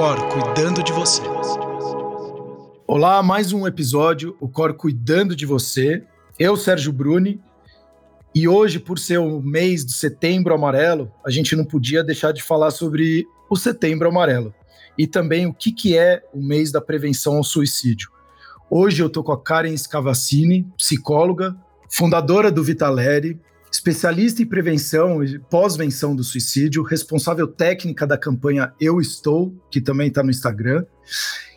Cor cuidando de você. Olá, mais um episódio, o Cor cuidando de você. Eu, Sérgio Bruni, e hoje, por ser o mês do Setembro Amarelo, a gente não podia deixar de falar sobre o Setembro Amarelo e também o que, que é o mês da prevenção ao suicídio. Hoje eu estou com a Karen Scavacini, psicóloga, fundadora do Vitaleri, especialista em prevenção e pós-venção do suicídio, responsável técnica da campanha Eu Estou, que também está no Instagram,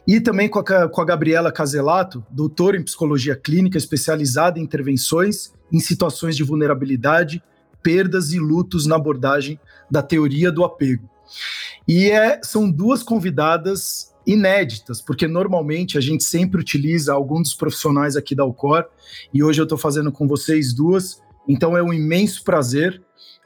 e também com a, com a Gabriela Caselato, doutora em psicologia clínica, especializada em intervenções em situações de vulnerabilidade, perdas e lutos na abordagem da teoria do apego. E é, são duas convidadas inéditas, porque normalmente a gente sempre utiliza algum dos profissionais aqui da Alcor, e hoje eu estou fazendo com vocês duas, então é um imenso prazer.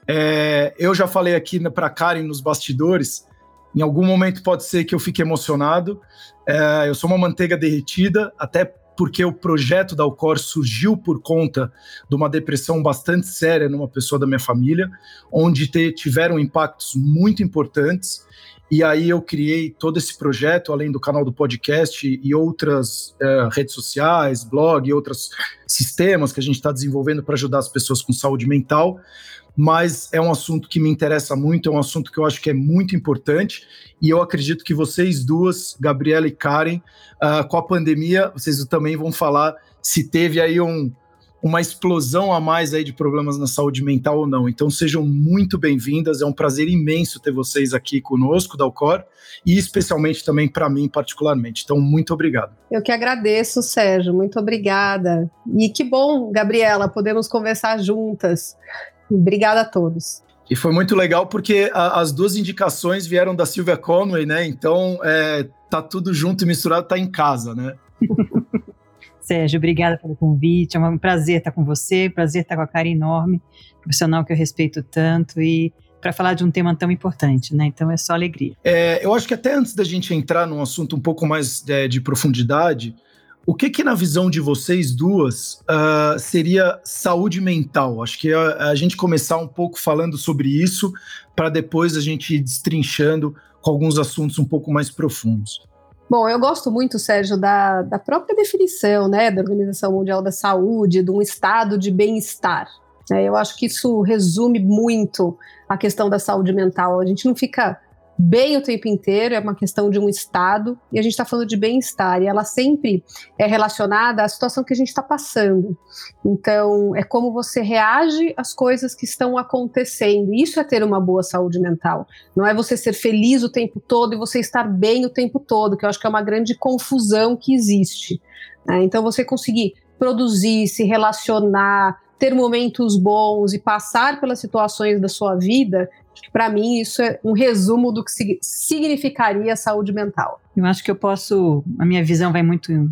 É, eu já falei aqui para Karen nos bastidores, em algum momento pode ser que eu fique emocionado. É, eu sou uma manteiga derretida, até porque o projeto da Alcor surgiu por conta de uma depressão bastante séria numa pessoa da minha família, onde te, tiveram impactos muito importantes. E aí eu criei todo esse projeto, além do canal do podcast e outras é, redes sociais, blog e outros sistemas que a gente está desenvolvendo para ajudar as pessoas com saúde mental. Mas é um assunto que me interessa muito, é um assunto que eu acho que é muito importante. E eu acredito que vocês duas, Gabriela e Karen, uh, com a pandemia, vocês também vão falar se teve aí um, uma explosão a mais aí de problemas na saúde mental ou não. Então sejam muito bem-vindas, é um prazer imenso ter vocês aqui conosco da Alcor e especialmente também para mim particularmente. Então muito obrigado. Eu que agradeço, Sérgio, muito obrigada. E que bom, Gabriela, podemos conversar juntas. Obrigada a todos. E foi muito legal porque a, as duas indicações vieram da Silvia Conway, né? Então é, tá tudo junto e misturado, tá em casa, né? Sérgio, obrigada pelo convite. É um prazer estar com você, prazer estar com a cara enorme, profissional que eu respeito tanto e para falar de um tema tão importante, né? Então é só alegria. É, eu acho que até antes da gente entrar num assunto um pouco mais é, de profundidade, o que que na visão de vocês duas uh, seria saúde mental? Acho que a, a, gente começar um pouco falando sobre isso para depois a gente ir destrinchando com alguns assuntos um pouco mais profundos. Bom, eu gosto muito, Sérgio, da, da própria definição né, da Organização Mundial da Saúde, de um estado de bem-estar. É, eu acho que isso resume muito a questão da saúde mental. A gente não fica bem o tempo inteiro, é uma questão de um estado, e a gente está falando de bem-estar, e ela sempre é relacionada à situação que a gente está passando. Então, é como você reage às coisas que estão acontecendo. Isso é ter uma boa saúde mental. Não é você ser feliz o tempo todo e você estar bem o tempo todo, que eu acho que é uma grande confusão que existe. Né? Então, você conseguir produzir, se relacionar, ter momentos bons e passar pelas situações da sua vida, para mim isso é um resumo do que significaria saúde mental. Eu acho que eu posso, a minha visão vai muito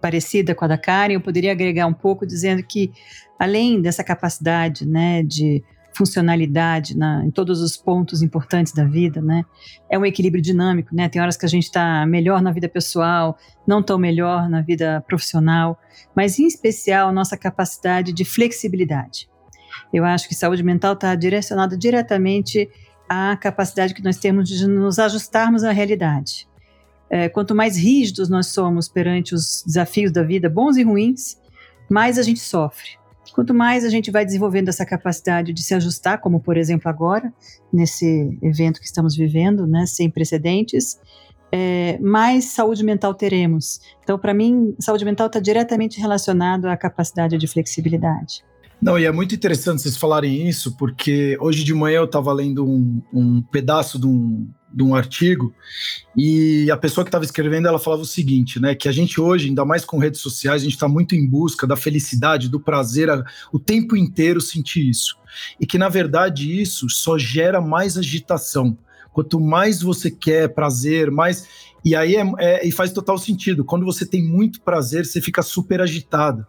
parecida com a da Karen, eu poderia agregar um pouco dizendo que além dessa capacidade, né, de funcionalidade na, em todos os pontos importantes da vida, né? É um equilíbrio dinâmico, né? Tem horas que a gente está melhor na vida pessoal, não tão melhor na vida profissional, mas em especial nossa capacidade de flexibilidade. Eu acho que saúde mental está direcionada diretamente à capacidade que nós temos de nos ajustarmos à realidade. É, quanto mais rígidos nós somos perante os desafios da vida, bons e ruins, mais a gente sofre. Quanto mais a gente vai desenvolvendo essa capacidade de se ajustar, como por exemplo agora, nesse evento que estamos vivendo, né, sem precedentes, é, mais saúde mental teremos. Então, para mim, saúde mental está diretamente relacionado à capacidade de flexibilidade. Não, e é muito interessante vocês falarem isso, porque hoje de manhã eu estava lendo um, um pedaço de um, de um artigo e a pessoa que estava escrevendo ela falava o seguinte, né, que a gente hoje, ainda mais com redes sociais, a gente está muito em busca da felicidade, do prazer, a, o tempo inteiro sentir isso e que na verdade isso só gera mais agitação. Quanto mais você quer prazer, mais e aí é, é, e faz total sentido. Quando você tem muito prazer, você fica super agitado.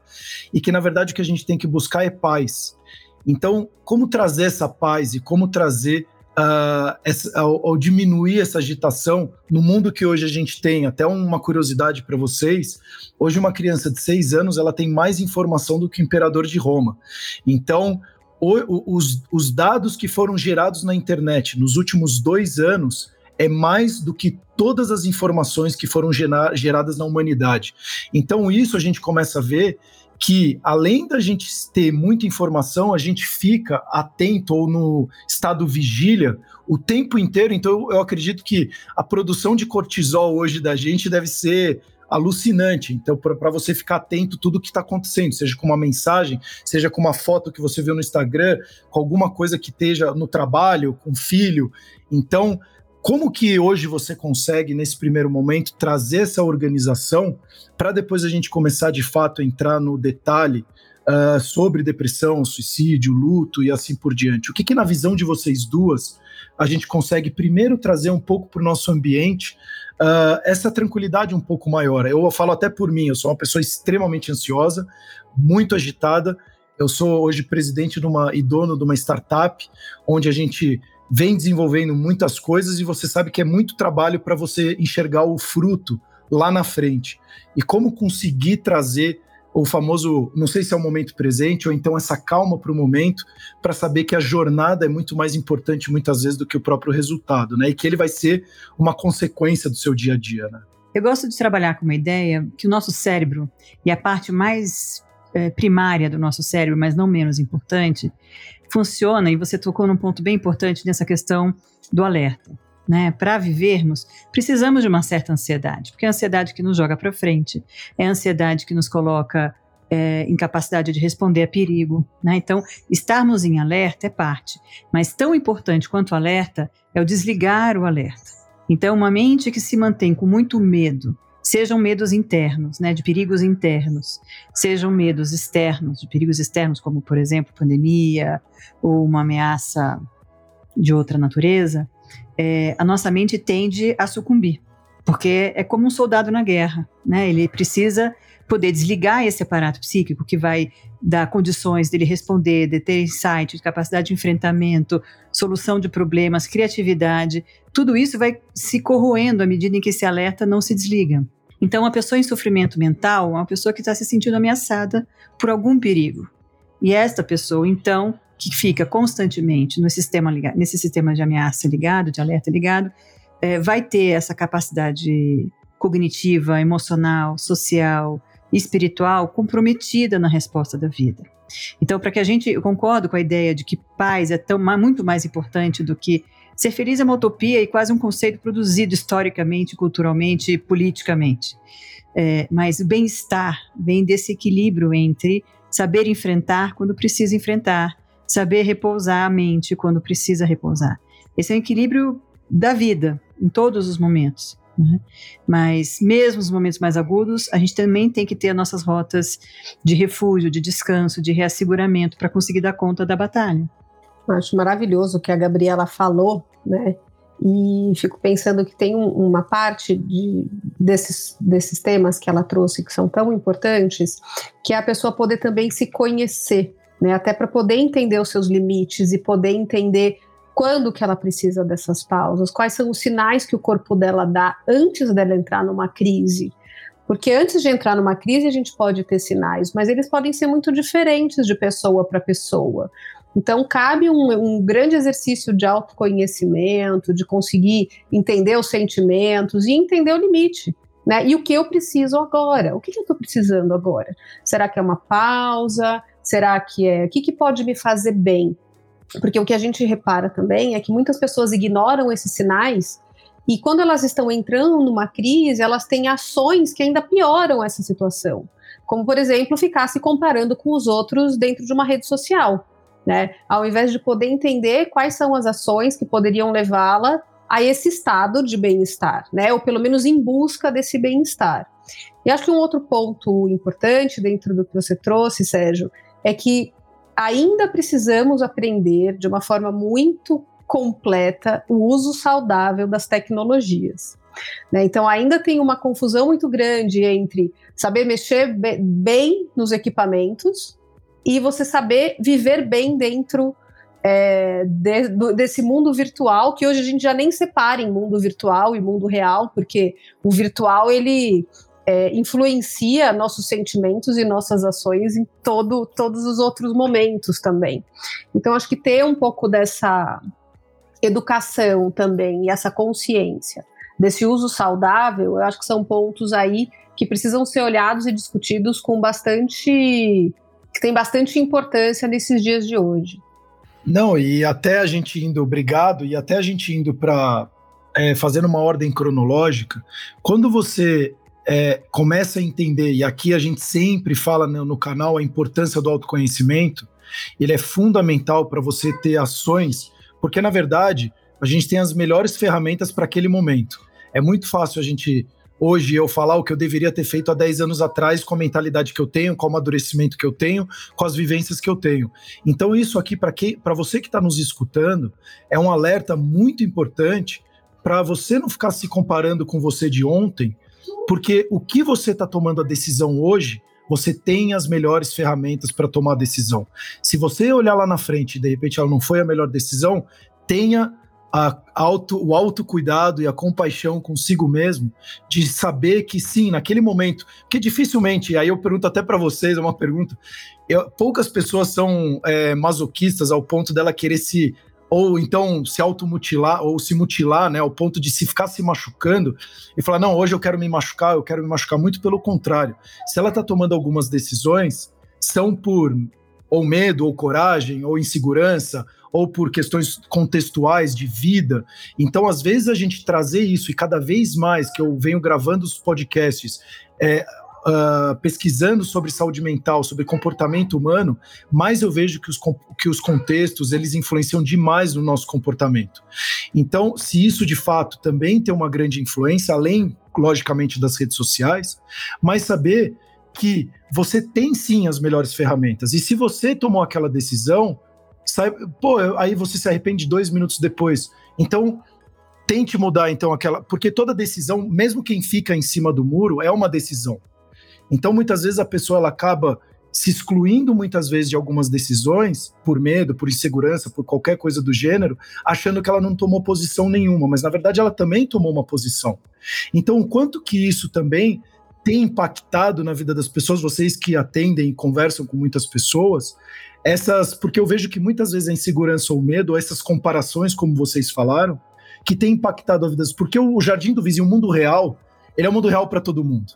E que na verdade o que a gente tem que buscar é paz. Então, como trazer essa paz e como trazer uh, essa, ao, ao, diminuir essa agitação no mundo que hoje a gente tem, até uma curiosidade para vocês, hoje uma criança de seis anos ela tem mais informação do que o imperador de Roma. Então, o, os, os dados que foram gerados na internet nos últimos dois anos é mais do que todas as informações que foram geradas na humanidade. Então, isso a gente começa a ver que, além da gente ter muita informação, a gente fica atento ou no estado vigília o tempo inteiro. Então, eu acredito que a produção de cortisol hoje da gente deve ser alucinante. Então, para você ficar atento tudo que está acontecendo, seja com uma mensagem, seja com uma foto que você viu no Instagram, com alguma coisa que esteja no trabalho, com filho. Então, como que hoje você consegue, nesse primeiro momento, trazer essa organização para depois a gente começar de fato a entrar no detalhe uh, sobre depressão, suicídio, luto e assim por diante? O que, que, na visão de vocês duas, a gente consegue primeiro trazer um pouco para o nosso ambiente uh, essa tranquilidade um pouco maior? Eu falo até por mim, eu sou uma pessoa extremamente ansiosa, muito agitada. Eu sou hoje presidente de uma, e dono de uma startup, onde a gente vem desenvolvendo muitas coisas e você sabe que é muito trabalho para você enxergar o fruto lá na frente. E como conseguir trazer o famoso, não sei se é o momento presente ou então essa calma para o momento, para saber que a jornada é muito mais importante muitas vezes do que o próprio resultado, né? E que ele vai ser uma consequência do seu dia a dia, né? Eu gosto de trabalhar com uma ideia que o nosso cérebro e a parte mais é, primária do nosso cérebro, mas não menos importante, funciona, e você tocou num ponto bem importante nessa questão do alerta. Né? Para vivermos, precisamos de uma certa ansiedade, porque é a ansiedade que nos joga para frente, é a ansiedade que nos coloca é, incapacidade de responder a perigo. Né? Então, estarmos em alerta é parte, mas tão importante quanto alerta é o desligar o alerta. Então, uma mente que se mantém com muito medo, sejam medos internos, né, de perigos internos, sejam medos externos, de perigos externos, como, por exemplo, pandemia ou uma ameaça de outra natureza, é, a nossa mente tende a sucumbir, porque é como um soldado na guerra, né, ele precisa poder desligar esse aparato psíquico que vai dar condições dele responder, de ter insight, de capacidade de enfrentamento, solução de problemas, criatividade, tudo isso vai se corroendo à medida em que esse alerta não se desliga. Então, uma pessoa em sofrimento mental é uma pessoa que está se sentindo ameaçada por algum perigo. E esta pessoa, então, que fica constantemente no sistema ligado, nesse sistema de ameaça ligado, de alerta ligado, é, vai ter essa capacidade cognitiva, emocional, social, espiritual comprometida na resposta da vida. Então, para que a gente, eu concordo com a ideia de que paz é tão, muito mais importante do que ser feliz é uma utopia e quase um conceito produzido historicamente, culturalmente e politicamente. É, mas o bem-estar vem desse equilíbrio entre saber enfrentar quando precisa enfrentar, saber repousar a mente quando precisa repousar. Esse é o equilíbrio da vida, em todos os momentos. Né? Mas, mesmo nos momentos mais agudos, a gente também tem que ter as nossas rotas de refúgio, de descanso, de reasseguramento para conseguir dar conta da batalha. Acho maravilhoso o que a Gabriela falou, né? E fico pensando que tem um, uma parte de, desses, desses temas que ela trouxe que são tão importantes, que é a pessoa poder também se conhecer, né? Até para poder entender os seus limites e poder entender quando que ela precisa dessas pausas, quais são os sinais que o corpo dela dá antes dela entrar numa crise. Porque antes de entrar numa crise a gente pode ter sinais, mas eles podem ser muito diferentes de pessoa para pessoa. Então, cabe um, um, grande exercício de autoconhecimento, de conseguir entender os sentimentos e entender o limite. Né? E o que eu preciso agora? O que, que eu estou precisando agora? Será que é uma pausa? Será que é. O que, que pode me fazer bem? Porque o que a gente repara também é que muitas pessoas ignoram esses sinais e quando elas estão entrando numa crise, elas têm ações que ainda pioram essa situação. Como, por exemplo, ficar se comparando com os outros dentro de uma rede social. Né? Ao invés de poder entender quais são as ações que poderiam levá-la a esse estado de bem-estar, né? Ou pelo menos em busca desse bem-estar. E acho que um outro ponto importante dentro do que você trouxe, Sérgio, é que ainda precisamos aprender de uma forma muito completa o uso saudável das tecnologias. Né? Então, ainda tem uma confusão muito grande entre saber mexer bem nos equipamentos e você saber viver bem dentro é, de, do, desse mundo virtual, que hoje a gente já nem separa em mundo virtual e mundo real, porque o virtual ele é, influencia nossos sentimentos e nossas ações em todo, todos os outros momentos também. Então, acho que ter um pouco dessa educação também e essa consciência desse uso saudável, eu acho que são pontos aí que precisam ser olhados e discutidos com bastante que tem bastante importância nesses dias de hoje. Não, e até a gente indo, obrigado, e até a gente indo para é, fazendo uma ordem cronológica, quando você é, começa a entender, e aqui a gente sempre fala no, no canal a importância do autoconhecimento, ele é fundamental para você ter ações, porque na verdade a gente tem as melhores ferramentas para aquele momento. É muito fácil a gente hoje eu falar o que eu deveria ter feito há 10 anos atrás com a mentalidade que eu tenho, com o amadurecimento que eu tenho, com as vivências que eu tenho. Então isso aqui para você que está nos escutando é um alerta muito importante para você não ficar se comparando com você de ontem, porque o que você está tomando a decisão hoje, você tem as melhores ferramentas para tomar a decisão. Se você olhar lá na frente e de repente ela não foi a melhor decisão, tenha auto, o autocuidado e a compaixão consigo mesmo, de saber que sim, naquele momento, que dificilmente, aí eu pergunto até para vocês, é uma pergunta, eu, poucas pessoas são é, masoquistas ao ponto dela querer se ou então se automutilar ou se mutilar, né, ao ponto de se ficar se machucando e falar, não, hoje eu quero me machucar, eu quero me machucar, muito pelo contrário. Se ela está tomando algumas decisões, são por ou medo, ou coragem, ou insegurança, ou por questões contextuais de vida. Então, às vezes, a gente trazer isso, e cada vez mais que eu venho gravando os podcasts, é, uh, pesquisando sobre saúde mental, sobre comportamento humano, mais eu vejo que os, que os contextos eles influenciam demais no nosso comportamento. Então, se isso de fato também tem uma grande influência, além, logicamente, das redes sociais, mas saber que você tem sim as melhores ferramentas. E se você tomou aquela decisão, sai, pô, aí você se arrepende dois minutos depois. Então, tente mudar então aquela. Porque toda decisão, mesmo quem fica em cima do muro, é uma decisão. Então, muitas vezes a pessoa ela acaba se excluindo muitas vezes de algumas decisões por medo, por insegurança, por qualquer coisa do gênero, achando que ela não tomou posição nenhuma, mas na verdade ela também tomou uma posição. Então, o quanto que isso também tem impactado na vida das pessoas, vocês que atendem e conversam com muitas pessoas, essas, porque eu vejo que muitas vezes a insegurança ou o medo, essas comparações, como vocês falaram, que tem impactado a vida, porque o Jardim do Vizinho, o mundo real, ele é um mundo real para todo mundo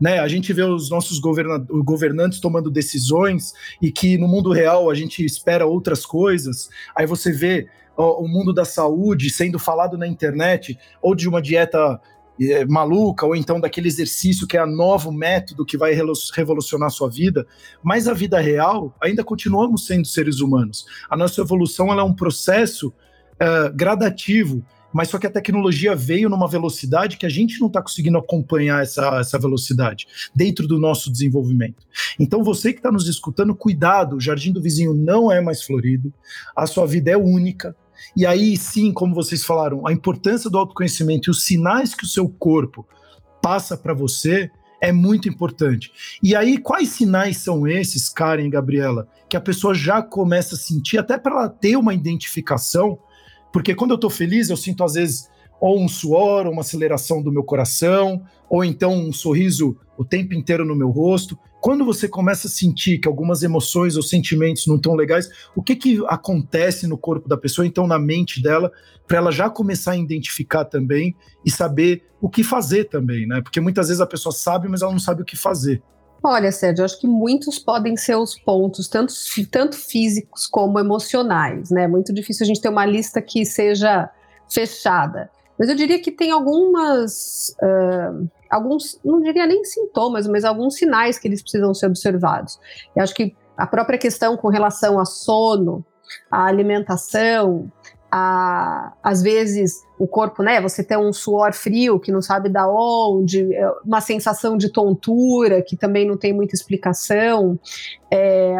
né? A gente vê os nossos governantes tomando decisões e que no mundo real a gente espera outras coisas. Aí você vê ó, o mundo da saúde sendo falado na internet ou de uma dieta maluca, ou então daquele exercício que é a novo método que vai revolucionar a sua vida, mas a vida real ainda continuamos sendo seres humanos. A nossa evolução é um processo uh, gradativo mas só que a tecnologia veio numa velocidade que a gente não está conseguindo acompanhar essa, essa velocidade dentro do nosso desenvolvimento. Então, você que está nos escutando, cuidado, o jardim do vizinho não é mais florido, a sua vida é única. E aí sim, como vocês falaram, a importância do autoconhecimento e os sinais que o seu corpo passa para você é muito importante. E aí, quais sinais são esses, Karen e Gabriela, que a pessoa já começa a sentir, até para ela ter uma identificação porque quando eu estou feliz, eu sinto às vezes ou um suor, ou uma aceleração do meu coração, ou então um sorriso o tempo inteiro no meu rosto. Quando você começa a sentir que algumas emoções ou sentimentos não estão legais, o que, que acontece no corpo da pessoa, então na mente dela, para ela já começar a identificar também e saber o que fazer também, né? Porque muitas vezes a pessoa sabe, mas ela não sabe o que fazer. Olha, Sérgio, acho que muitos podem ser os pontos, tanto, tanto físicos como emocionais, né? Muito difícil a gente ter uma lista que seja fechada. Mas eu diria que tem algumas, uh, alguns, não diria nem sintomas, mas alguns sinais que eles precisam ser observados. Eu acho que a própria questão com relação a sono, a alimentação, a, às vezes o corpo, né? Você tem um suor frio que não sabe da onde, é, uma sensação de tontura que também não tem muita explicação. É,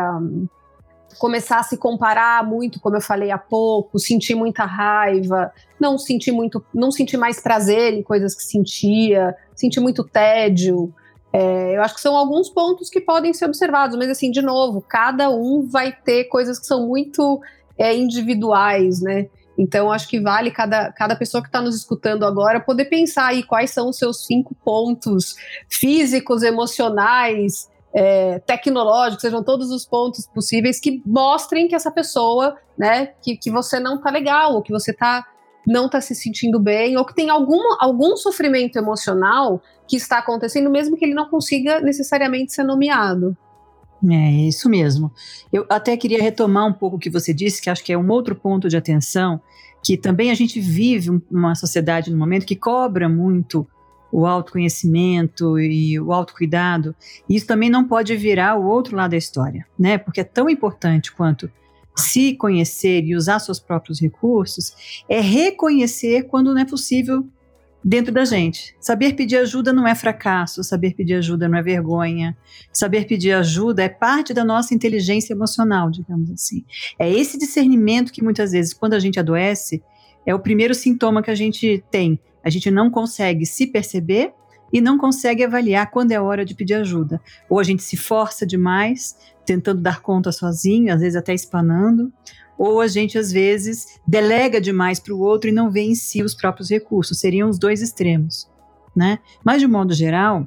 começar a se comparar muito, como eu falei há pouco, sentir muita raiva, não sentir muito, não sentir mais prazer em coisas que sentia, sentir muito tédio. É, eu acho que são alguns pontos que podem ser observados, mas assim, de novo, cada um vai ter coisas que são muito é, individuais, né? Então, acho que vale cada, cada pessoa que está nos escutando agora poder pensar aí quais são os seus cinco pontos físicos, emocionais, é, tecnológicos, sejam todos os pontos possíveis que mostrem que essa pessoa, né, que, que você não tá legal, ou que você tá não está se sentindo bem, ou que tem algum, algum sofrimento emocional que está acontecendo, mesmo que ele não consiga necessariamente ser nomeado. É isso mesmo. Eu até queria retomar um pouco o que você disse, que acho que é um outro ponto de atenção, que também a gente vive uma sociedade no momento que cobra muito o autoconhecimento e o autocuidado. Isso também não pode virar o outro lado da história, né? Porque é tão importante quanto se conhecer e usar seus próprios recursos, é reconhecer quando não é possível dentro da gente. Saber pedir ajuda não é fracasso, saber pedir ajuda não é vergonha. Saber pedir ajuda é parte da nossa inteligência emocional, digamos assim. É esse discernimento que muitas vezes, quando a gente adoece, é o primeiro sintoma que a gente tem. A gente não consegue se perceber e não consegue avaliar quando é hora de pedir ajuda. Ou a gente se força demais, tentando dar conta sozinho, às vezes até espanando, ou a gente às vezes delega demais para o outro e não vê em si os próprios recursos. Seriam os dois extremos, né? Mas de um modo geral,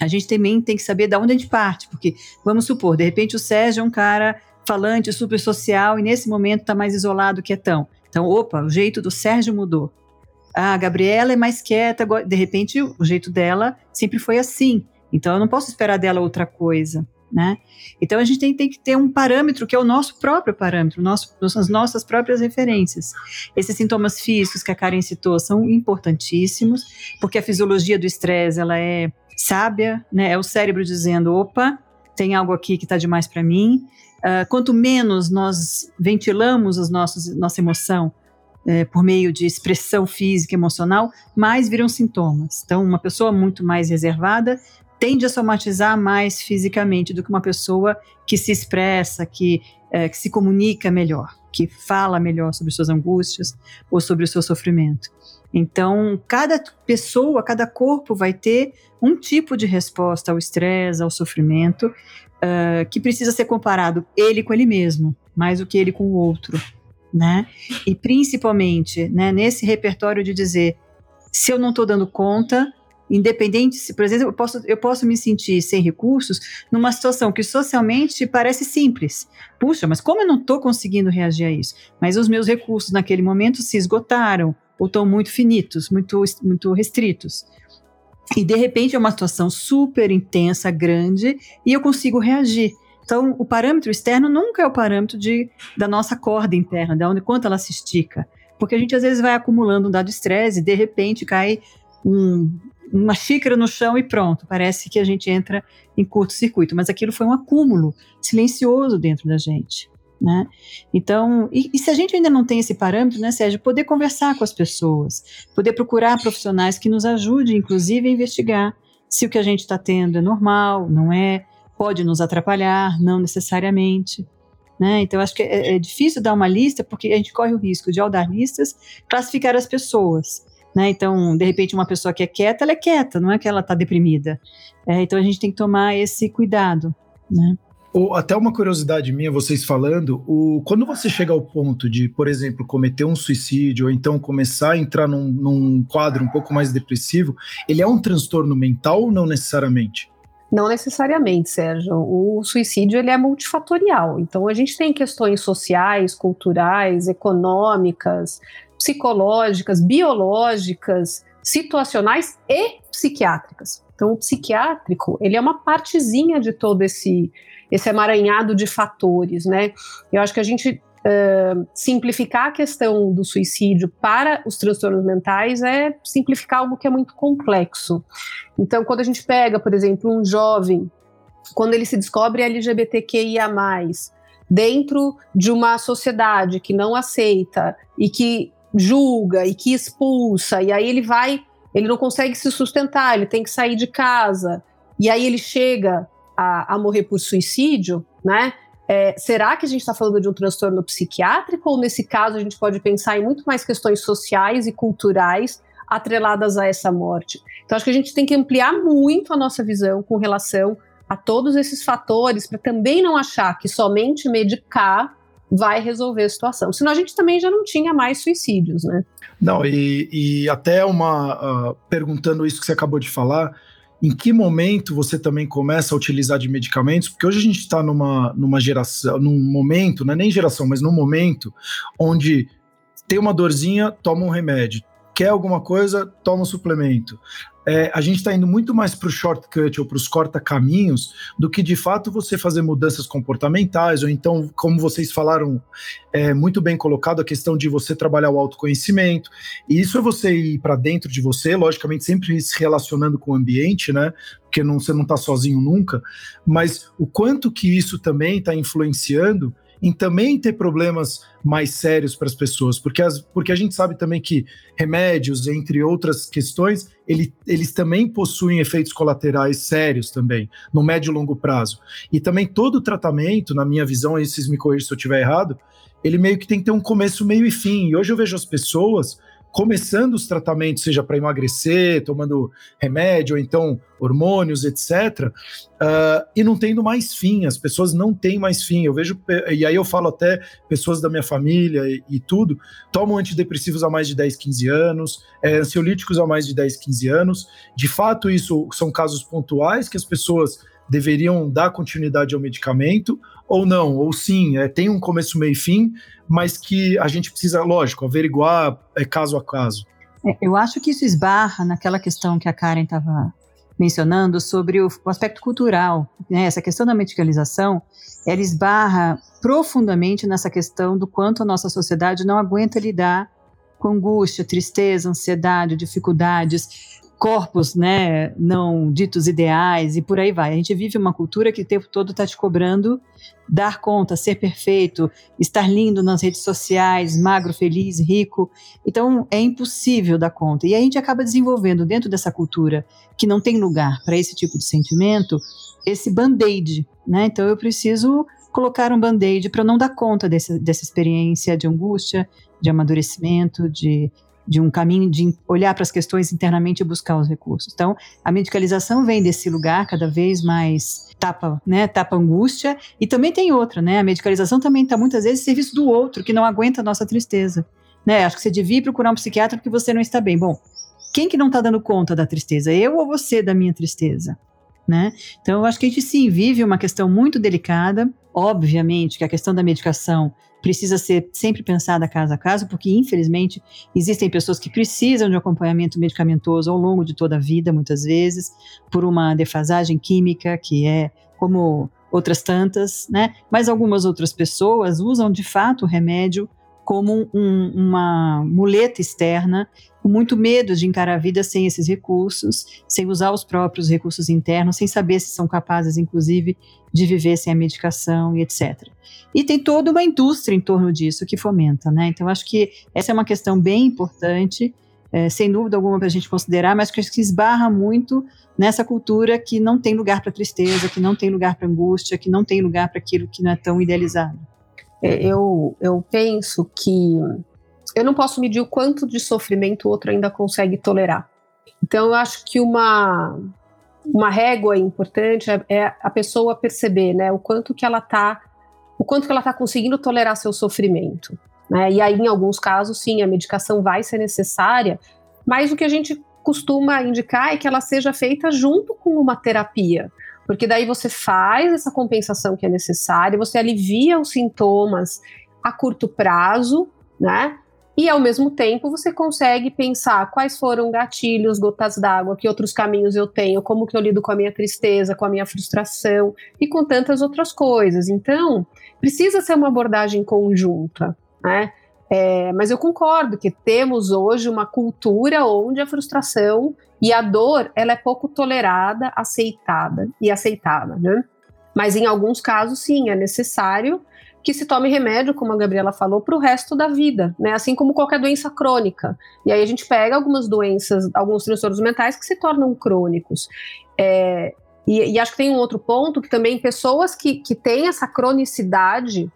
a gente também tem que saber de onde a gente parte, porque vamos supor, de repente o Sérgio é um cara falante, super social e nesse momento está mais isolado, quietão. Então, opa, o jeito do Sérgio mudou. Ah, a Gabriela é mais quieta, de repente o jeito dela sempre foi assim. Então eu não posso esperar dela outra coisa né? Então a gente tem, tem, que ter um parâmetro que é o nosso próprio parâmetro, nosso, as nossas próprias referências. Esses sintomas físicos que a Karen citou são importantíssimos, porque a fisiologia do estresse ela é sábia, né? É o cérebro dizendo, opa, tem algo aqui que está demais para mim. Uh, quanto menos nós ventilamos as nossas, nossa emoção, é, por meio de expressão física emocional, mais viram sintomas. Então, uma pessoa muito mais reservada tende a somatizar mais fisicamente do que uma pessoa que se expressa, que, é, que se comunica melhor, que fala melhor sobre suas angústias ou sobre o seu sofrimento. Então, cada pessoa, cada corpo vai ter um tipo de resposta ao estresse, ao sofrimento, uh, que precisa ser comparado ele com ele mesmo, mais do que ele com o outro, né? E principalmente, né, nesse repertório de dizer, se eu não estou dando conta, Independente se, por exemplo, eu posso, eu posso me sentir sem recursos numa situação que socialmente parece simples. Puxa, mas como eu não estou conseguindo reagir a isso? Mas os meus recursos naquele momento se esgotaram ou estão muito finitos, muito, muito restritos. E de repente é uma situação super intensa, grande, e eu consigo reagir. Então, o parâmetro externo nunca é o parâmetro de, da nossa corda interna, de onde quanto ela se estica. Porque a gente às vezes vai acumulando um dado estresse e de repente cai um, uma xícara no chão e pronto. Parece que a gente entra em curto-circuito, mas aquilo foi um acúmulo silencioso dentro da gente. Né? Então, e, e, se a gente ainda não tem esse parâmetro, né, Sérgio, poder conversar com as pessoas, poder procurar profissionais que nos ajudem, inclusive, a investigar se o que a gente está tendo é normal, não é, pode nos atrapalhar, não necessariamente. Né? Então, acho que é, é difícil dar uma lista, porque a gente corre o risco de, ao dar listas, classificar as pessoas. Né? Então, de repente, uma pessoa que é quieta, ela é quieta, não é que ela está deprimida. É, então, a gente tem que tomar esse cuidado. Né? Ou até uma curiosidade minha, vocês falando, o, quando você chega ao ponto de, por exemplo, cometer um suicídio ou então começar a entrar num, num quadro um pouco mais depressivo, ele é um transtorno mental ou não necessariamente? Não necessariamente, Sérgio. O suicídio ele é multifatorial. Então a gente tem questões sociais, culturais, econômicas, psicológicas, biológicas, situacionais e psiquiátricas. Então, o psiquiátrico, ele é uma partezinha de todo esse, esse emaranhado de fatores, né? Eu acho que a gente simplificar a questão do suicídio para os transtornos mentais é simplificar algo que é muito complexo. Então, quando a gente pega, por exemplo, um jovem, quando ele se descobre LGBTQIA+, dentro de uma sociedade que não aceita e que julga e que expulsa, e aí ele vai, ele não consegue se sustentar, ele tem que sair de casa, e aí ele chega a, a morrer por suicídio, né? É, será que a gente está falando de um transtorno psiquiátrico ou nesse caso a gente pode pensar em muito mais questões sociais e culturais atreladas a essa morte? Então acho que a gente tem que ampliar muito a nossa visão com relação a todos esses fatores para também não achar que somente medicar vai resolver a situação. Senão a gente também já não tinha mais suicídios, né? Não, e, e até uma. Uh, perguntando isso que você acabou de falar, em que momento você também começa a utilizar de medicamentos, porque hoje a gente está numa, numa geração, num momento, não é nem geração, mas num momento onde tem uma dorzinha, toma um remédio. Quer alguma coisa, toma um suplemento é, a gente está indo muito mais para o shortcut ou para os corta-caminhos do que de fato você fazer mudanças comportamentais, ou então, como vocês falaram, é, muito bem colocado, a questão de você trabalhar o autoconhecimento. E isso é você ir para dentro de você, logicamente, sempre se relacionando com o ambiente, né? Porque não, você não está sozinho nunca, mas o quanto que isso também está influenciando em também ter problemas mais sérios para as pessoas, porque, as, porque a gente sabe também que remédios, entre outras questões, ele, eles também possuem efeitos colaterais sérios também, no médio e longo prazo. E também todo tratamento, na minha visão, aí vocês me corrigem se eu estiver errado, ele meio que tem que ter um começo, meio e fim. E hoje eu vejo as pessoas começando os tratamentos, seja para emagrecer, tomando remédio, ou então hormônios, etc., uh, ah, e não tendo mais fim, as pessoas não têm mais fim. Eu vejo, e aí eu falo até pessoas da minha família e, e tudo, tomam antidepressivos há mais de 10, 15 anos, é, ansiolíticos há mais de 10, 15 anos. De fato, isso são casos pontuais que as pessoas deveriam dar continuidade ao medicamento, ou não, ou sim, é, tem um começo, meio e fim, mas que a gente precisa, lógico, averiguar é, caso a caso. É, eu acho que isso esbarra naquela questão que a Karen estava mencionando sobre o, o, aspecto cultural, né? essa questão da medicalização, ela esbarra profundamente nessa questão do quanto a nossa sociedade não aguenta lidar com angústia, tristeza, ansiedade, dificuldades corpos, né, não ditos ideais e por aí vai. A gente vive uma cultura que o tempo todo está te cobrando dar conta, ser perfeito, estar lindo nas redes sociais, magro, feliz, rico. Então é impossível dar conta. E a gente acaba desenvolvendo dentro dessa cultura que não tem lugar para esse tipo de sentimento, esse band-aid, né? Então eu preciso colocar um band-aid para não dar conta desse, dessa experiência de angústia, de amadurecimento, de de um caminho de olhar para as questões internamente e buscar os recursos. Então, a medicalização vem desse lugar cada vez mais tapa, né, tapa angústia, e também tem outra, né, a medicalização também está muitas vezes serviço do outro, que não aguenta a nossa tristeza, né, acho que você devia procurar um psiquiatra porque você não está bem. Bom, quem que não está dando conta da tristeza? Eu ou você da minha tristeza? Né? Então, eu acho que a gente sim vive uma questão muito delicada. Obviamente que a questão da medicação precisa ser sempre pensada caso a caso, porque infelizmente existem pessoas que precisam de acompanhamento medicamentoso ao longo de toda a vida, muitas vezes, por uma defasagem química que é como outras tantas, né? Mas algumas outras pessoas usam de fato o remédio como um, uma muleta externa, com muito medo de encarar a vida sem esses recursos, sem usar os próprios recursos internos, sem saber se são capazes, inclusive, de viver sem a medicação e etc. E tem toda uma indústria em torno disso que fomenta, né? Então, acho que essa é uma questão bem importante, é, sem dúvida alguma, para a gente considerar, mas que se esbarra muito nessa cultura que não tem lugar para tristeza, que não tem lugar para angústia, que não tem lugar para aquilo que não é tão idealizado. É, eu, eu penso que eu não posso medir o quanto de sofrimento o outro ainda consegue tolerar. Então, eu acho que uma, uma régua importante é, é a pessoa perceber né, o quanto que ela está o quanto que ela está conseguindo tolerar seu sofrimento. Né? E aí, em alguns casos, sim, a medicação vai ser necessária, mas o que a gente costuma indicar é que ela seja feita junto com uma terapia. Porque daí você faz essa compensação que é necessária, você alivia os sintomas a curto prazo, né? E ao mesmo tempo você consegue pensar quais foram gatilhos, gotas d'água, que outros caminhos eu tenho, como que eu lido com a minha tristeza, com a minha frustração e com tantas outras coisas. Então, precisa ser uma abordagem conjunta, né? É, mas eu concordo que temos hoje uma cultura onde a frustração e a dor ela é pouco tolerada, aceitada e aceitada, né? Mas em alguns casos, sim, é necessário que se tome remédio, como a Gabriela falou, para o resto da vida, né? Assim como qualquer doença crônica. E aí a gente pega algumas doenças, alguns transtornos mentais que se tornam crônicos. É, e, e, acho que tem um outro ponto que também pessoas que, que têm essa cronicidade,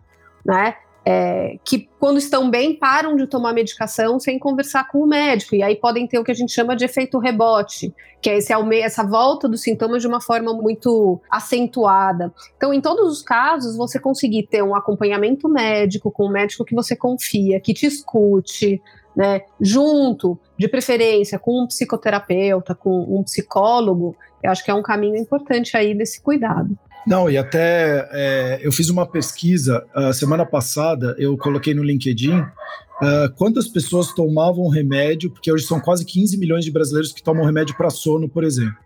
né? É, que quando estão bem param de tomar medicação sem conversar com o médico e aí podem ter o que a gente chama de efeito rebote, que é esse essa volta dos sintomas de uma forma muito acentuada. Então, em todos os casos, você conseguir ter um acompanhamento médico com um médico que você confia, que te escute, né, junto, de preferência, com um psicoterapeuta, com um psicólogo, eu acho que é um caminho importante aí desse cuidado. Não, e até é, eu fiz uma pesquisa uh, semana passada, eu coloquei no LinkedIn uh, quantas pessoas tomavam remédio, porque hoje são quase 15 milhões de brasileiros que tomam remédio para sono, por exemplo.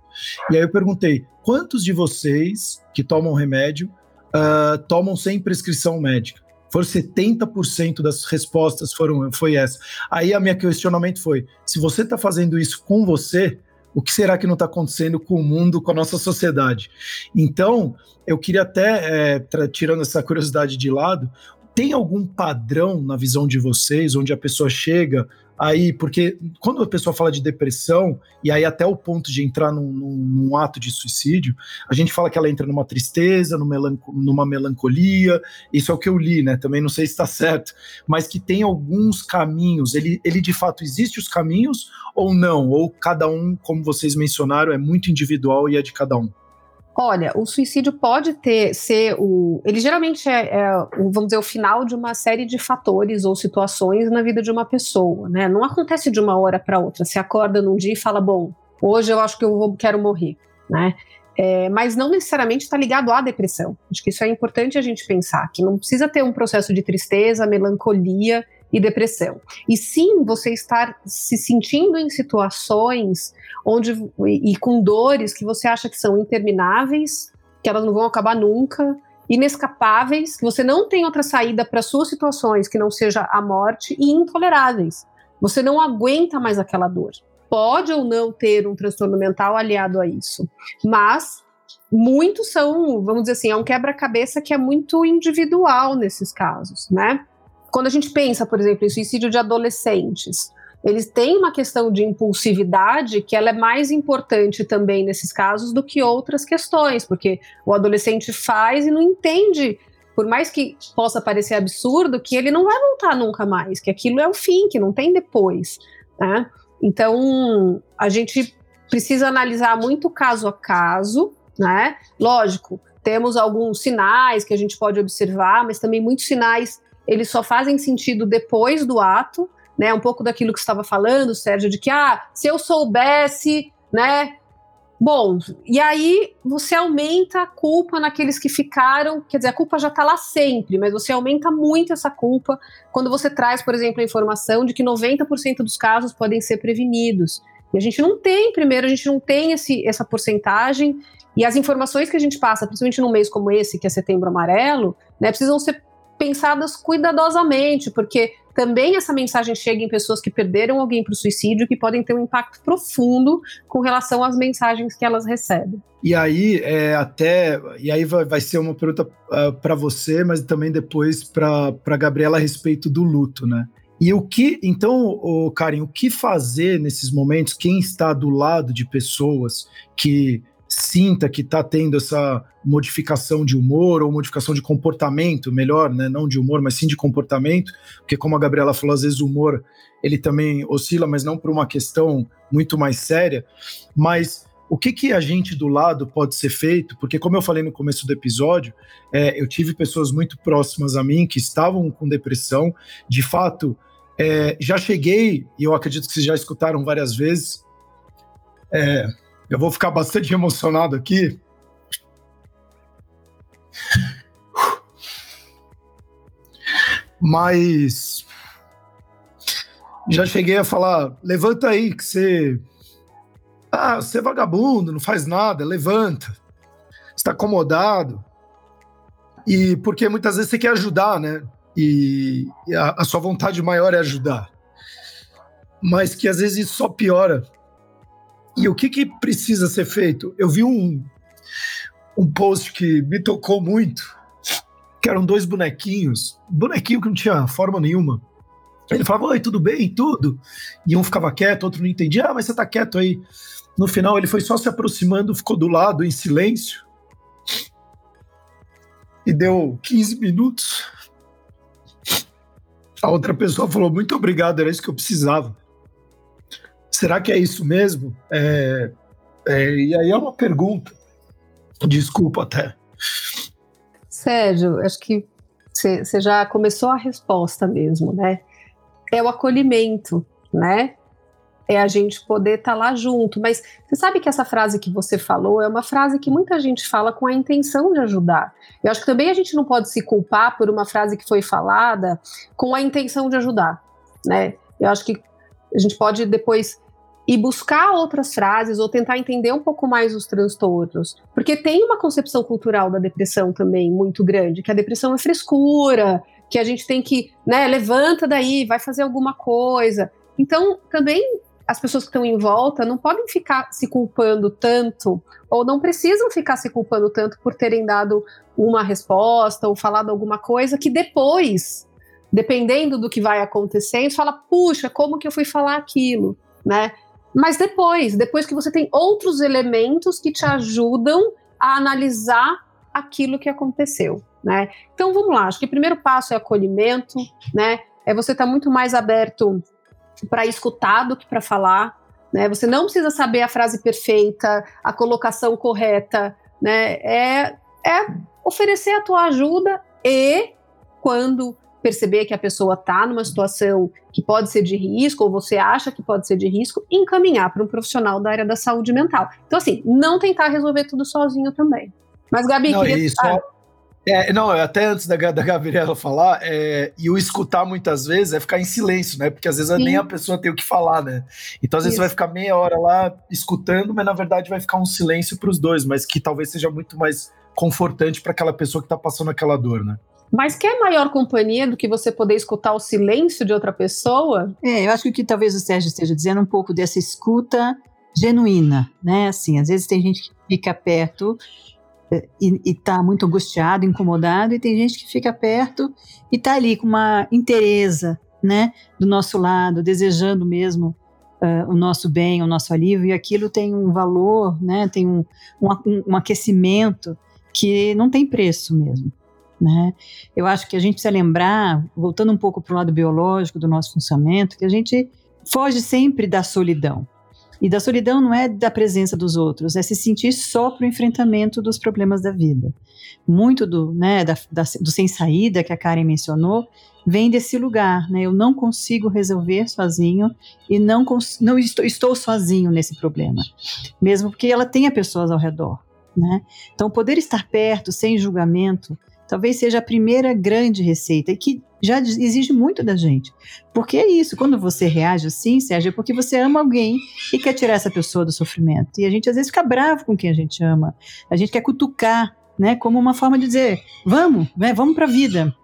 E aí eu perguntei: quantos de vocês que tomam remédio uh, tomam sem prescrição médica? Foram 70% das respostas foram foi essa. Aí a minha questionamento foi: se você está fazendo isso com você, o que será que não está acontecendo com o mundo, com a nossa sociedade? Então, eu queria até, é, tirando essa curiosidade de lado, tem algum padrão na visão de vocês, onde a pessoa chega aí, porque quando a pessoa fala de depressão, e aí até o ponto de entrar num, num, num ato de suicídio, a gente fala que ela entra numa tristeza, numa, melanco, numa melancolia, isso é o que eu li, né? Também não sei se está certo, mas que tem alguns caminhos, ele, ele de fato existe os caminhos ou não? Ou cada um, como vocês mencionaram, é muito individual e é de cada um? Olha, o suicídio pode ter ser o. Ele geralmente é, é, vamos dizer, o final de uma série de fatores ou situações na vida de uma pessoa, né? Não acontece de uma hora para outra. Você acorda num dia e fala, bom, hoje eu acho que eu vou, quero morrer, né? É, mas não necessariamente está ligado à depressão. Acho que isso é importante a gente pensar, que não precisa ter um processo de tristeza, melancolia e depressão. E sim, você estar se sentindo em situações onde e, com dores que você acha que são intermináveis, que elas não vão acabar nunca, inescapáveis, que você não tem outra saída para suas situações que não seja a morte e intoleráveis. Você não aguenta mais aquela dor. Pode ou não ter um transtorno mental aliado a isso, mas muitos são, vamos dizer assim, é um quebra-cabeça que é muito individual nesses casos, né? Quando a gente pensa, por exemplo, em suicídio de adolescentes, eles têm uma questão de impulsividade que ela é mais importante também nesses casos do que outras questões, porque o adolescente faz e não entende, por mais que possa parecer absurdo, que ele não vai voltar nunca mais, que aquilo é o fim, que não tem depois, né? Então, a gente precisa analisar muito caso a caso, né? Lógico, temos alguns sinais que a gente pode observar, mas também muitos sinais eles só fazem sentido depois do ato, né? Um pouco daquilo que estava falando, Sérgio, de que ah, se eu soubesse, né? Bom, e aí você aumenta a culpa naqueles que ficaram, quer dizer, a culpa já está lá sempre, mas você aumenta muito essa culpa quando você traz, por exemplo, a informação de que 90% dos casos podem ser prevenidos. E a gente não tem, primeiro, a gente não tem esse, essa porcentagem, e as informações que a gente passa, principalmente num mês como esse, que é setembro amarelo, né, precisam ser pensadas cuidadosamente, porque também essa mensagem chega em pessoas que perderam alguém para o suicídio, que podem ter um impacto profundo com relação às mensagens que elas recebem. E aí, é, até, e aí vai, ser uma pergunta uh, ah, para você, mas também depois para Gabriela a respeito do luto, né? E o que, então, o Karen, o que fazer nesses momentos? Quem está do lado de pessoas que sinta que está tendo essa modificação de humor ou modificação de comportamento, melhor, né? não de humor, mas sim de comportamento, porque como a Gabriela falou, às vezes o humor ele também oscila, mas não por uma questão muito mais séria. Mas o que, que a gente do lado pode ser feito? Porque como eu falei no começo do episódio, é, eu tive pessoas muito próximas a mim que estavam com depressão. De fato, é, já cheguei, e eu acredito que vocês já escutaram várias vezes, é, eu vou ficar bastante emocionado aqui. Mas já cheguei a falar: levanta aí, que você. Ah, você é vagabundo, não faz nada, levanta. Está acomodado. E porque muitas vezes você quer ajudar, né? E, a, a sua vontade maior é ajudar. Mas que às vezes isso só piora e o que, que precisa ser feito? Eu vi um, um post que me tocou muito, que eram dois bonequinhos, bonequinho que não tinha forma nenhuma. Ele falava, oi, tudo bem? Tudo. E um ficava quieto, outro não entendia, ah, mas você tá quieto aí. No final, ele foi só se aproximando, ficou do lado, em silêncio. E deu 15 minutos. A outra pessoa falou, muito obrigado, era isso que eu precisava. Será que é isso mesmo? É, é, e aí é uma pergunta. Desculpa até. Sérgio, acho que você já começou a resposta mesmo, né? é o acolhimento, né? É a gente poder estar tá lá junto. Mas você sabe que essa frase que você falou é uma frase que muita gente fala com a intenção de ajudar. Eu acho que também a gente não pode se culpar por uma frase que foi falada com a intenção de ajudar, né? Eu acho que a gente pode depois ir buscar outras frases ou tentar entender um pouco mais os transtornos. Porque tem uma concepção cultural da depressão também muito grande, que a depressão é frescura, que a gente tem que, né, levanta daí, vai fazer alguma coisa. Então, também as pessoas que estão em volta não podem ficar se culpando tanto, ou não precisam ficar se culpando tanto por terem dado uma resposta ou falado alguma coisa que depois, dependendo do que vai acontecendo, fala, puxa, como que eu fui falar aquilo, né? Mas depois, depois que você tem outros elementos que te ajudam a analisar aquilo que aconteceu, né? Então vamos lá, acho que o primeiro passo é acolhimento, né? É você estar tá muito mais aberto para escutar do que para falar, né? Você não precisa saber a frase perfeita, a colocação correta, né? É, é oferecer a tua ajuda e quando perceber que a pessoa está numa situação que pode ser de risco, ou você acha que pode ser de risco, encaminhar para um profissional da área da saúde mental. Então, assim, não tentar resolver tudo sozinho também. Mas, Gabi, não, queria... Ah. É, não, até antes da, da Gabriela falar, é, e o escutar muitas vezes é ficar em silêncio, né? Porque às vezes Sim. nem a pessoa tem o que falar, né? Então às vezes Isso. você vai ficar meia hora lá escutando, mas na verdade vai ficar um silêncio para os dois, mas que talvez seja muito mais confortante para aquela pessoa que está passando aquela dor, né? Mas quer maior companhia do que você poder escutar o silêncio de outra pessoa? É, eu acho que o que talvez o Sérgio esteja dizendo é um pouco dessa escuta genuína, né? Assim, às vezes tem gente que fica perto eh, e, está muito angustiado, incomodado, e tem gente que fica perto e está ali com uma interesa, né, do nosso lado, desejando mesmo uh, o nosso bem, o nosso alívio, e aquilo tem um valor, né, tem um, um, um aquecimento que não tem preço mesmo. Né? Eu acho que a gente precisa lembrar, voltando um pouco para o lado biológico do nosso funcionamento, que a gente foge sempre da solidão. E da solidão não é da presença dos outros, é se sentir só para o enfrentamento dos problemas da vida. Muito do, né, da, da, do sem saída que a Karen mencionou vem desse lugar, né? Eu não consigo resolver sozinho e não, não estou, estou sozinho nesse problema, mesmo porque ela tenha pessoas ao redor, né? Então, poder estar perto, sem julgamento, talvez seja a primeira grande receita e que já exige muito da gente. Porque é isso, quando você reage assim, Sérgio, é porque você ama alguém e quer tirar essa pessoa do sofrimento. E a gente às vezes fica bravo com quem a gente ama. A gente quer cutucar, né, como uma forma de dizer, vamos, né, vamos para a vida.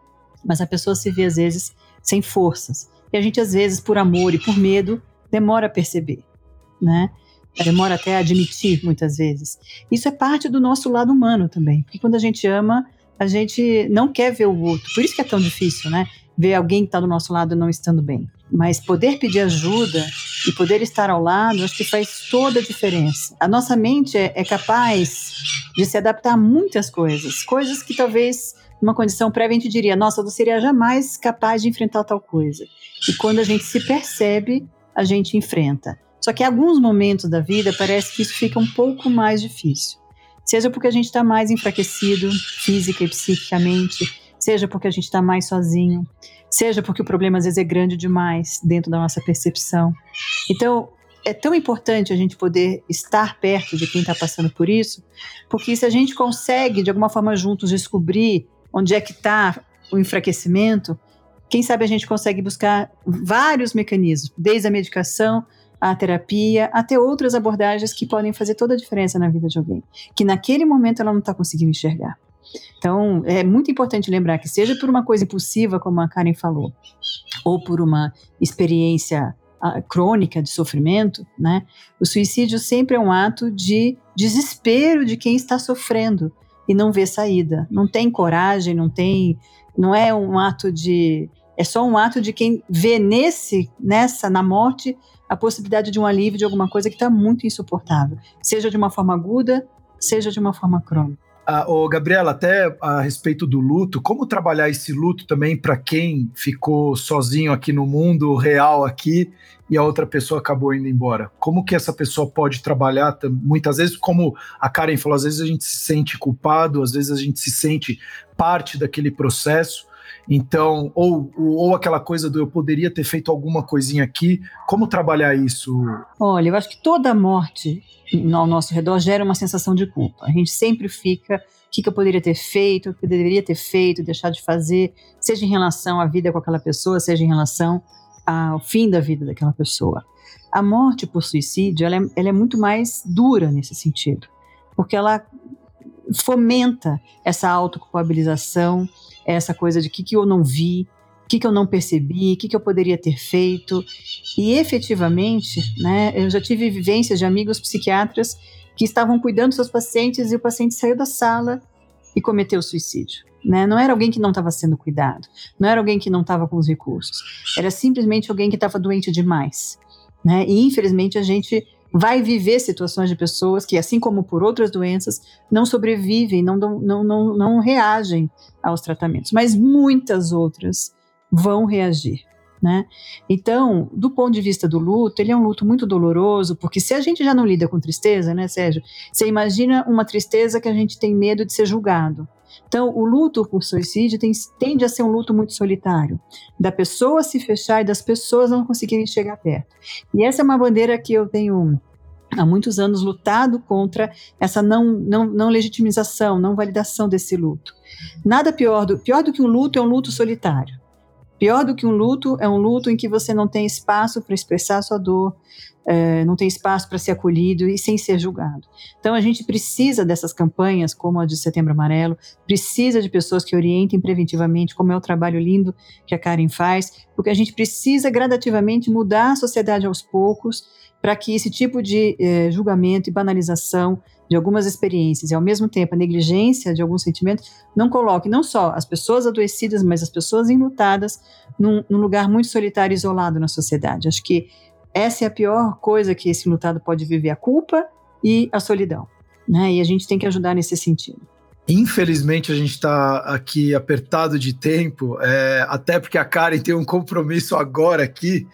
Mas a pessoa se vê às vezes sem forças. E a gente às vezes por amor e por medo demora a perceber, né? Demora até a admitir muitas vezes. Isso é parte do nosso lado humano também. Porque quando a gente ama, a gente não quer ver o outro. Por isso que é tão difícil, né? Ver alguém que está do nosso lado não estando bem. Mas poder pedir ajuda e poder estar ao lado, acho que faz toda a diferença. A nossa mente é, é capaz de se adaptar a muitas coisas, coisas que talvez numa condição prévia a gente diria, nossa, eu seria jamais capaz de enfrentar tal coisa. E quando a gente se percebe, a gente enfrenta. Só que em alguns momentos da vida parece que isso fica um pouco mais difícil seja porque a gente está mais enfraquecido física e psiquicamente, seja porque a gente está mais sozinho, seja porque o problema às vezes é grande demais dentro da nossa percepção. Então, é tão importante a gente poder estar perto de quem está passando por isso, porque se a gente consegue, de alguma forma, juntos descobrir onde é que está o enfraquecimento, quem sabe a gente consegue buscar vários mecanismos, desde a medicação a terapia, até outras abordagens que podem fazer toda a diferença na vida de alguém, que naquele momento ela não está conseguindo enxergar. Então, é muito importante lembrar que, seja por uma coisa impulsiva, como a Karen falou, ou por uma experiência crônica de sofrimento, né, o suicídio sempre é um ato de desespero de quem está sofrendo e não vê saída. Não tem coragem, não tem. Não é um ato de. É só um ato de quem vê nesse, nessa, na morte, a possibilidade de um alívio de alguma coisa que está muito insuportável, seja de uma forma aguda, seja de uma forma crônica. Ah, Gabriela, até a respeito do luto, como trabalhar esse luto também para quem ficou sozinho aqui no mundo real aqui e a outra pessoa acabou indo embora? Como que essa pessoa pode trabalhar? Muitas vezes, como a Karen falou, às vezes a gente se sente culpado, às vezes a gente se sente parte daquele processo. Então, ou, ou aquela coisa do eu poderia ter feito alguma coisinha aqui. Como trabalhar isso? Olha, eu acho que toda morte ao nosso redor gera uma sensação de culpa. A gente sempre fica, o que, que eu poderia ter feito, o que eu deveria ter feito, deixar de fazer, seja em relação à vida com aquela pessoa, seja em relação ao fim da vida daquela pessoa. A morte por suicídio, ela é, ela é muito mais dura nesse sentido, porque ela fomenta essa autoculpabilização, essa coisa de o que, que eu não vi, o que, que eu não percebi, o que, que eu poderia ter feito. E efetivamente, né, eu já tive vivências de amigos psiquiatras que estavam cuidando dos seus pacientes e o paciente saiu da sala e cometeu suicídio. Né? Não era alguém que não estava sendo cuidado, não era alguém que não estava com os recursos, era simplesmente alguém que estava doente demais. Né? E infelizmente a gente vai viver situações de pessoas que, assim como por outras doenças, não sobrevivem, não, não, não, não reagem aos tratamentos, mas muitas outras vão reagir. Né? Então, do ponto de vista do luto, ele é um luto muito doloroso, porque se a gente já não lida com tristeza, né, Sérgio? Você imagina uma tristeza que a gente tem medo de ser julgado. Então, o luto por suicídio tem, tende a ser um luto muito solitário, da pessoa se fechar e das pessoas não conseguirem chegar perto. E essa é uma bandeira que eu tenho há muitos anos lutado contra essa não, não, não legitimização, não validação desse luto. Nada pior do, pior do que um luto é um luto solitário. Pior do que um luto é um luto em que você não tem espaço para expressar sua dor, é, não tem espaço para ser acolhido e sem ser julgado. Então a gente precisa dessas campanhas, como a de Setembro Amarelo, precisa de pessoas que orientem preventivamente, como é o trabalho lindo que a Karen faz, porque a gente precisa gradativamente mudar a sociedade aos poucos para que esse tipo de eh, julgamento e banalização de algumas experiências e, ao mesmo tempo, a negligência de alguns sentimentos não coloque não só as pessoas adoecidas, mas as pessoas enlutadas num, num lugar muito solitário e isolado na sociedade. Acho que essa é a pior coisa que esse lutado pode viver, a culpa e a solidão. Né? E a gente tem que ajudar nesse sentido. Infelizmente a gente está aqui apertado de tempo, é, até porque a Karen tem um compromisso agora aqui,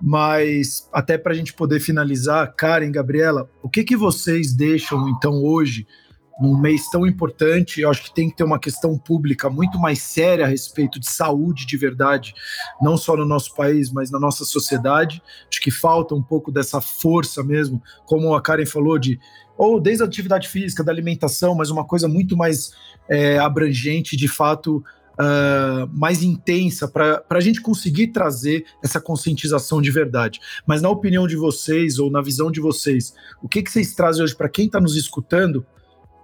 mas até para a gente poder finalizar, Karen, Gabriela, o que, que vocês deixam então hoje num mês tão importante, eu acho que tem que ter uma questão pública muito mais séria a respeito de saúde de verdade, não só no nosso país, mas na nossa sociedade. Acho que falta um pouco dessa força mesmo, como a Karen falou, de ou desde a atividade física, da alimentação, mas uma coisa muito mais é, abrangente, de fato, uh, mais intensa, para a gente conseguir trazer essa conscientização de verdade. Mas na opinião de vocês, ou na visão de vocês, o que, que vocês trazem hoje para quem está nos escutando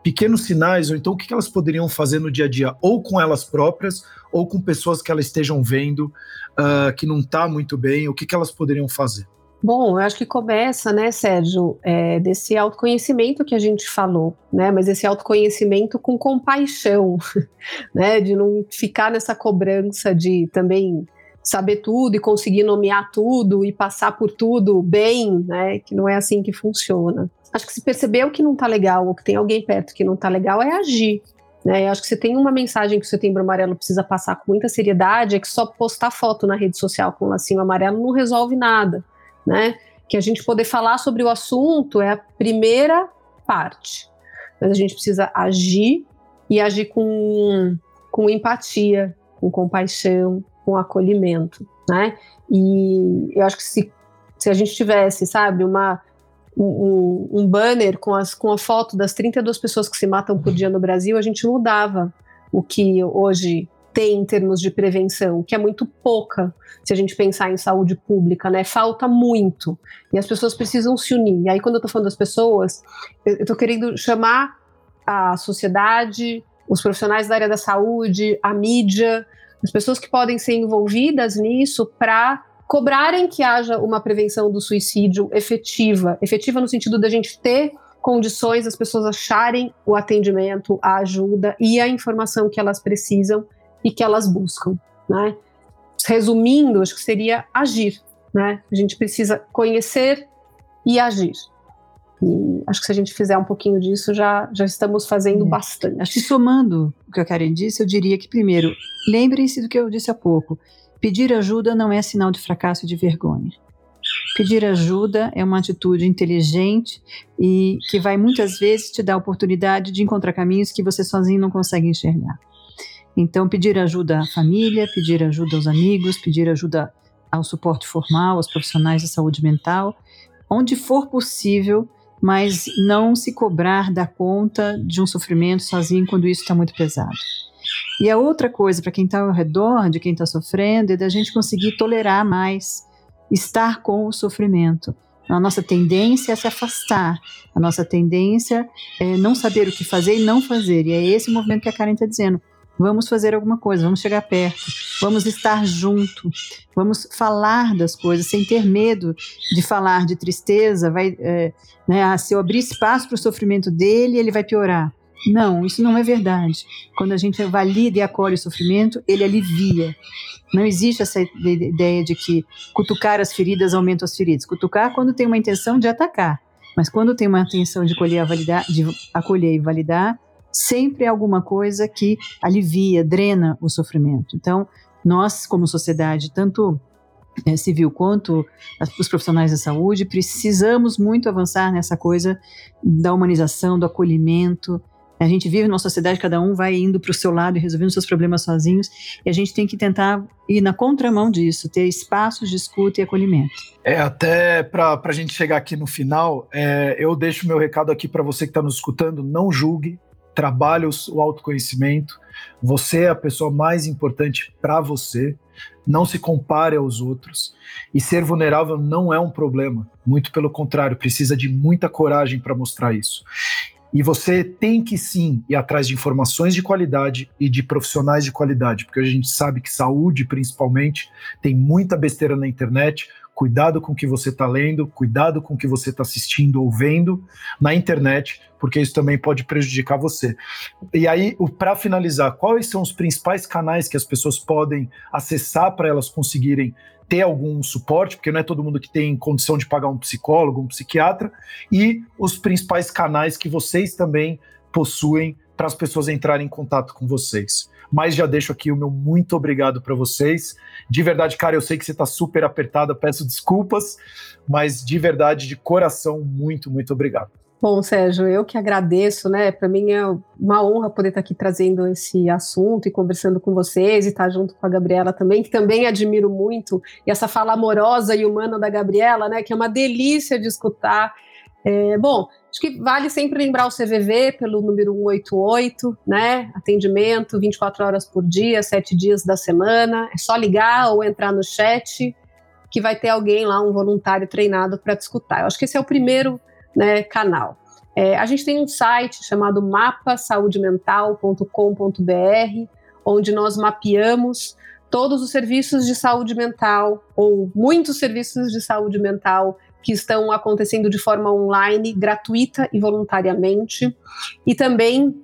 pequenos sinais, ou então o que elas poderiam fazer no dia a dia, ou com elas próprias, ou com pessoas que elas estejam vendo uh, que não está muito bem, o que, elas poderiam fazer? Bom, eu acho que começa, né, Sérgio, é, desse autoconhecimento que a gente falou, né, mas esse autoconhecimento com compaixão, né, de não ficar nessa cobrança de também saber tudo e conseguir nomear tudo e passar por tudo bem, né, que não é assim que funciona acho que se percebeu que não tá legal ou que tem alguém perto que não tá legal é agir. Né? Eu acho que você tem uma mensagem que o Setembro Amarelo precisa passar com muita seriedade, é que só postar foto na rede social com lacinho amarelo não resolve nada, né? Que a gente poder falar sobre o assunto é a primeira parte, mas a gente precisa agir e agir com, com empatia, com compaixão, com acolhimento, né? E eu acho que se, se a gente tivesse, sabe, uma um, banner com, as, com a foto das 32 pessoas que se matam por dia no Brasil, a gente mudava o que hoje tem em termos de prevenção, que é muito pouca se a gente pensar em saúde pública, né? Falta muito. E as pessoas precisam se unir. E aí, quando eu tô falando das pessoas, eu tô querendo chamar a sociedade, os profissionais da área da saúde, a mídia, as pessoas que podem ser envolvidas nisso para cobrarem que haja uma prevenção do suicídio efetiva, efetiva no sentido da gente ter condições as pessoas acharem o atendimento, a ajuda e a informação que elas precisam e que elas buscam, né? Resumindo, acho que seria agir, né? A gente precisa conhecer e agir. E acho que se a gente fizer um pouquinho disso, já, já estamos fazendo é. bastante. Acho que somando o que a Karen disse, eu diria que, primeiro, lembrem-se do que eu disse há pouco. Pedir ajuda não é sinal de fracasso e de vergonha. Pedir ajuda é uma atitude inteligente e que vai muitas vezes te dar a oportunidade de encontrar caminhos que você sozinho não consegue enxergar. Então, pedir ajuda à família, pedir ajuda aos amigos, pedir ajuda ao suporte formal, aos profissionais da saúde mental, onde for possível, mas não se cobrar da conta de um sofrimento sozinho quando isso está muito pesado. E a outra coisa, para quem está ao redor de quem está sofrendo, é da gente conseguir tolerar mais, estar com o sofrimento. A nossa tendência é se afastar, a nossa tendência é não saber o que fazer e não fazer. E é esse o movimento que a Karen está dizendo. Vamos fazer alguma coisa, vamos chegar perto, vamos estar junto, vamos falar das coisas sem ter medo de falar de tristeza. Vai, é, né, ah, se eu abrir espaço para o sofrimento dele, ele vai piorar. Não, isso não é verdade. Quando a gente valida e acolhe o sofrimento, ele alivia. Não existe essa ideia de que cutucar as feridas aumenta as feridas. Cutucar quando tem uma intenção de atacar, mas quando tem uma intenção de, validar, de acolher e validar, sempre é alguma coisa que alivia, drena o sofrimento. Então, nós, como sociedade, tanto é, civil quanto os profissionais da saúde, precisamos muito avançar nessa coisa da humanização, do acolhimento, a gente vive numa sociedade, cada um vai indo para o seu lado e resolvendo seus problemas sozinhos, e a gente tem que tentar ir na contramão disso, ter espaços de escuta e acolhimento. É, até para a gente chegar aqui no final, é, eu deixo meu recado aqui para você que está nos escutando: não julgue, trabalhe o autoconhecimento. Você é a pessoa mais importante para você. Não se compare aos outros. E ser vulnerável não é um problema. Muito pelo contrário, precisa de muita coragem para mostrar isso. E você tem que sim ir atrás de informações de qualidade e de profissionais de qualidade, porque a gente sabe que saúde, principalmente, tem muita besteira na internet. Cuidado com o que você está lendo, cuidado com o que você está assistindo ou vendo na internet, porque isso também pode prejudicar você. E aí, para finalizar, quais são os principais canais que as pessoas podem acessar para elas conseguirem ter algum suporte, porque não é todo mundo que tem condição de pagar um psicólogo, um psiquiatra, e os principais canais que vocês também possuem para as pessoas entrarem em contato com vocês. Mas já deixo aqui o meu muito obrigado para vocês. De verdade, cara, eu sei que você está super apertada, peço desculpas, mas de verdade, de coração, muito, muito obrigado. Bom, Sérgio, eu que agradeço, né? Para mim é uma honra poder estar aqui trazendo esse assunto e conversando com vocês e estar junto com a Gabriela também, que também admiro muito, e essa fala amorosa e humana da Gabriela, né? Que é uma delícia de escutar. É, bom, acho que vale sempre lembrar o CVV pelo número 188, né? Atendimento 24 horas por dia, 7 dias da semana. É só ligar ou entrar no chat que vai ter alguém lá, um voluntário treinado para te escutar. Eu acho que esse é o primeiro né, canal. É, a gente tem um site chamado mapasaudemental.com.br, onde nós mapeamos todos os serviços de saúde mental, ou muitos serviços de saúde mental que estão acontecendo de forma online, gratuita e voluntariamente, e também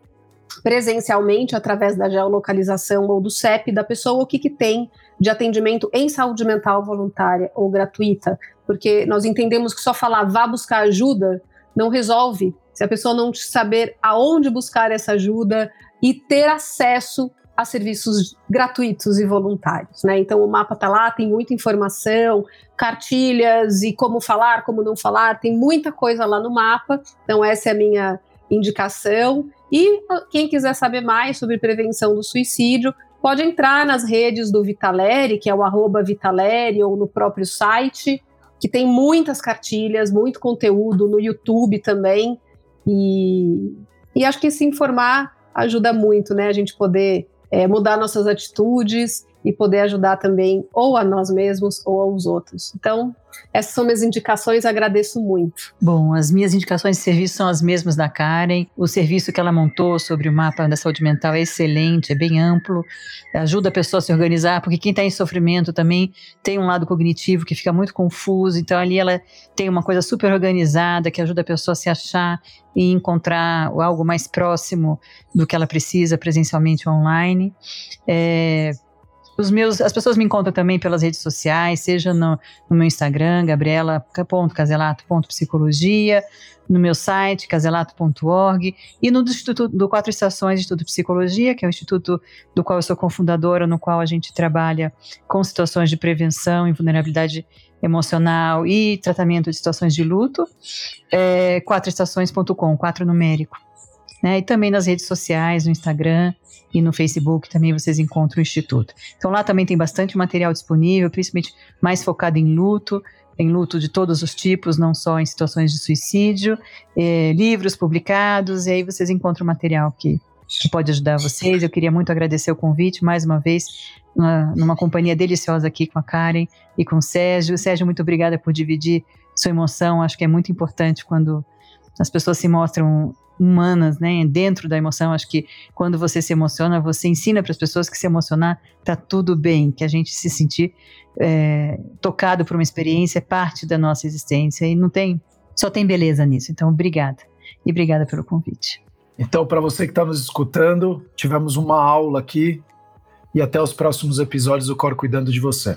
presencialmente através da geolocalização ou do CEP da pessoa, o que, que tem de atendimento em saúde mental voluntária ou gratuita, porque nós entendemos que só falar vá buscar ajuda não resolve. Se a pessoa não saber aonde buscar essa ajuda e ter acesso a serviços gratuitos e voluntários, né? Então o mapa tá lá, tem muita informação, cartilhas e como falar, como não falar, tem muita coisa lá no mapa. Então essa é a minha indicação. E quem quiser saber mais sobre prevenção do suicídio, pode entrar nas redes do Vitaleri, que é o arroba Vitaleri, ou no próprio site, que tem muitas cartilhas, muito conteúdo no YouTube também. E, e acho que se informar ajuda muito, né? A gente poder é, mudar nossas atitudes e poder ajudar também ou a nós mesmos ou aos outros. Então, essas são minhas indicações, agradeço muito. Bom, as minhas indicações de serviço são as mesmas da Karen. O serviço que ela montou sobre o mapa da saúde mental é excelente, é bem amplo, ajuda a pessoa a se organizar, porque quem está em sofrimento também tem um lado cognitivo que fica muito confuso, então ali ela tem uma coisa super organizada que ajuda a pessoa a se achar e encontrar algo mais próximo do que ela precisa presencialmente online. É, os meus, as pessoas me encontram também pelas redes sociais, seja no, no meu Instagram, gabriela.caselato.psicologia, no meu site, caselato.org, e no do Instituto do Quatro Estações Instituto de Psicologia, que é o instituto do qual eu sou cofundadora, no qual a gente trabalha com situações de prevenção e vulnerabilidade emocional e tratamento de situações de luto, é, quatroestações.com, quatro numérico. Né? E também nas redes sociais, no Instagram e no Facebook também vocês encontram o Instituto. Então lá também tem bastante material disponível, principalmente mais focado em luto, em luto de todos os tipos, não só em situações de suicídio, eh, livros publicados, e aí vocês encontram material que, que pode ajudar vocês. Eu queria muito agradecer o convite, mais uma vez, numa, numa companhia deliciosa aqui com a Karen e com o Sérgio. Sérgio, muito obrigada por dividir sua emoção, acho que é muito importante quando as pessoas se mostram humanas, né, dentro da emoção. Acho que quando você se emociona, você ensina para as pessoas que se emocionar tá tudo bem, que a gente se sentir é, tocado por uma experiência é parte da nossa existência e não tem, só tem beleza nisso. Então, obrigada e obrigada pelo convite. Então, para você que está nos escutando, tivemos uma aula aqui e até os próximos episódios do Cor Cuidando de Você.